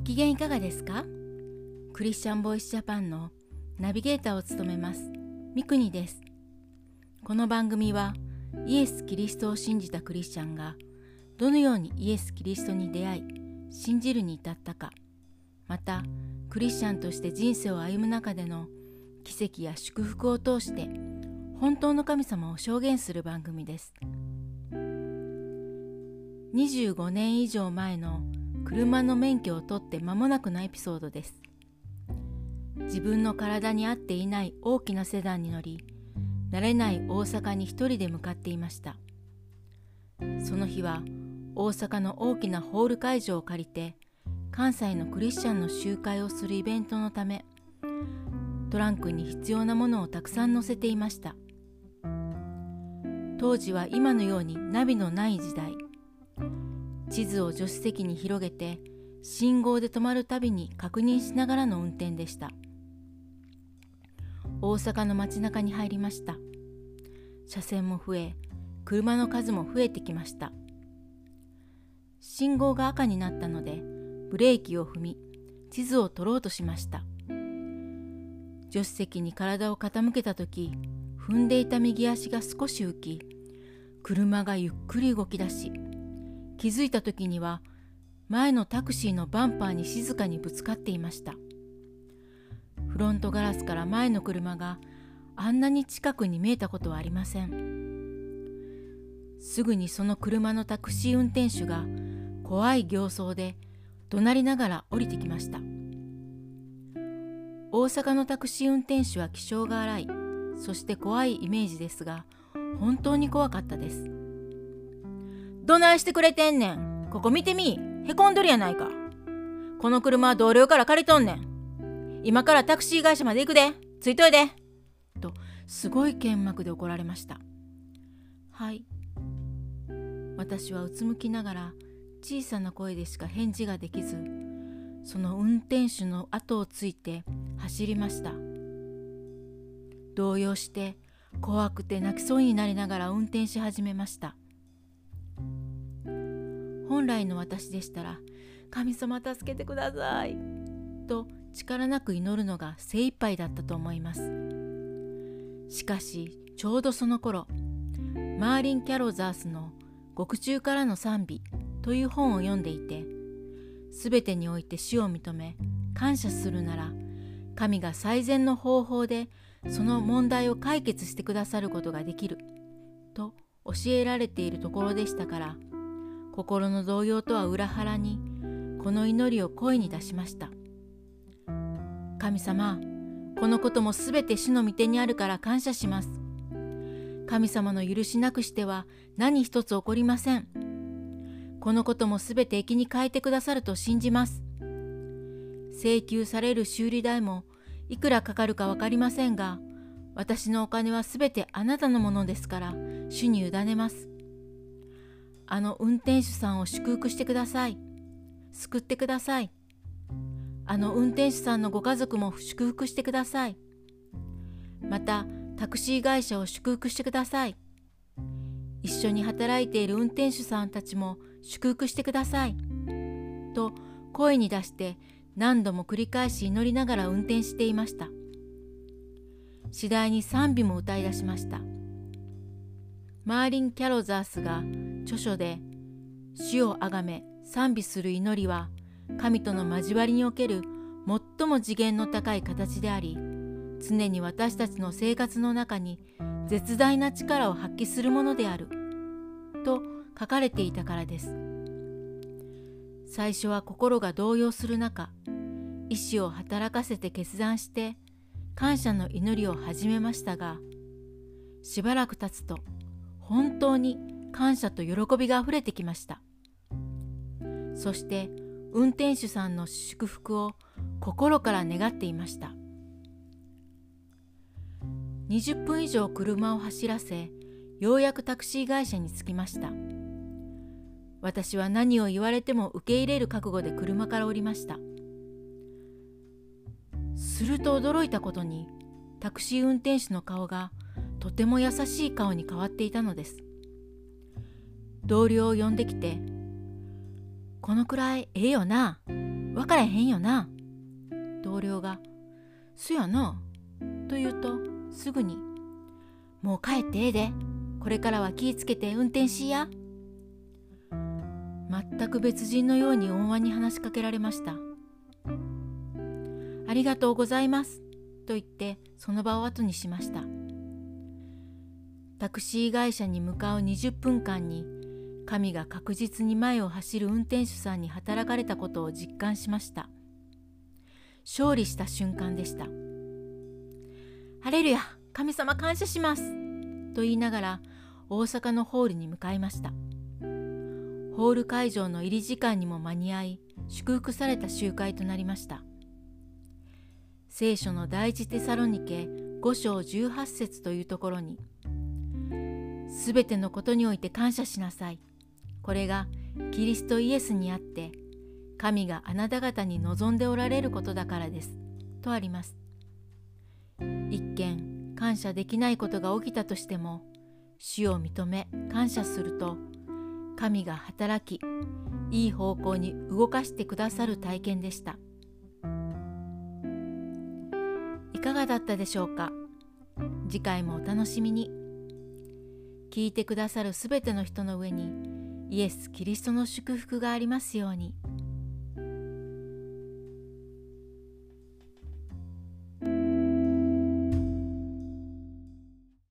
ご機嫌いかがですか？クリスチャンボイスジャパンのナビゲーターを務めますミクニです。この番組はイエス・キリストを信じたクリスチャンがどのようにイエス・キリストに出会い信じるに至ったかまたクリスチャンとして人生を歩む中での奇跡や祝福を通して本当の神様を証言する番組です。25年以上前の車の免許を取って間もなくのエピソードです。自分の体に合っていない大きなセダンに乗り慣れない大阪に一人で向かっていました。その日は大阪の大きなホール会場を借りて関西のクリスチャンの集会をするイベントのためトランクに必要なものをたくさん載せていました。当時は今のようにナビのない時代。地図を助手席に広げて信号で止まるたびに確認しながらの運転でした。大阪の街中に入りました。車線も増え車の数も増えてきました。信号が赤になったのでブレーキを踏み地図を取ろうとしました。助手席に体を傾けた時踏んでいた右足が少し浮き車がゆっくり動き出し気づいた時には前のタクシーのバンパーに静かにぶつかっていました。フロントガラスから前の車があんなに近くに見えたことはありません。すぐにその車のタクシー運転手が怖い形相で怒鳴りながら降りてきました。大阪のタクシー運転手は気性が荒い。そして怖いイメージですが本当に怖かったです。どないしてくれてんねん。ここ見てみ。へこんどるやないか。この車は同僚から借りとんねん。今からタクシー会社まで行くで。ついといで。とすごい剣幕で怒られました。はい。私はうつむきながら小さな声でしか返事ができずその運転手の後をついて走りました。動揺して怖くて泣きそうになりながら運転し始めました。本来の私でしたら「神様助けてください」と力なく祈るのが精一杯だったと思います。しかしちょうどその頃マーリン・キャロザースの「獄中からの賛美」という本を読んでいて全てにおいて死を認め感謝するなら神が最善の方法でその問題を解決してくださることができると教えられているところでしたから心の動揺とは裏腹にこの祈りを声に出しました。神様このこともすべて主の御手にあるから感謝します。神様の許しなくしては何一つ起こりません。このこともすべて駅に変えてくださると信じます。請求される修理代もいくらかかるか分かりませんが私のお金はすべてあなたのものですから主に委ねます。あの運転手さんを祝福してください。救ってください。あの運転手さんのご家族も祝福してください。また、タクシー会社を祝福してください。一緒に働いている運転手さんたちも祝福してください。と声に出して何度も繰り返し祈りながら運転していました。次第に賛美も歌い出しました。マーリン・キャロザースが著書で「死をあがめ賛美する祈りは神との交わりにおける最も次元の高い形であり常に私たちの生活の中に絶大な力を発揮するものである」と書かれていたからです。最初は心が動揺する中意志を働かせて決断して感謝の祈りを始めましたがしばらく経つと本当に感謝と喜びがあふれてきました。そして運転手さんの祝福を心から願っていました。20分以上車を走らせようやくタクシー会社に着きました。私は何を言われても受け入れる覚悟で車から降りました。すると驚いたことにタクシー運転手の顔がとても優しい顔に変わっていたのです。同僚を呼んできて「このくらいええよな」分からへんよな。同僚が、そやな。と言うと、すぐに、もう帰ってええで。これからは気ぃつけて運転しや。全く別人のように温和に話しかけられました。ありがとうございます。と言ってその場を後にしました。タクシー会社に向かう20分間に神が確実に前を走る運転手さんに働かれたことを実感しました。勝利した瞬間でした。ハレルヤ神様感謝しますと言いながら大阪のホールに向かいました。ホール会場の入り時間にも間に合い祝福された集会となりました。聖書の第一テサロニケ5章18節というところにすべてのことにおいて感謝しなさい。これがキリストイエスにあって神があなた方に望んでおられることだからです。とあります。一見感謝できないことが起きたとしても主を認め感謝すると神が働きいい方向に動かしてくださる体験でしたいかがだったでしょうか？次回もお楽しみに聞いてくださるすべての人の上にイエス・キリストの祝福がありますように。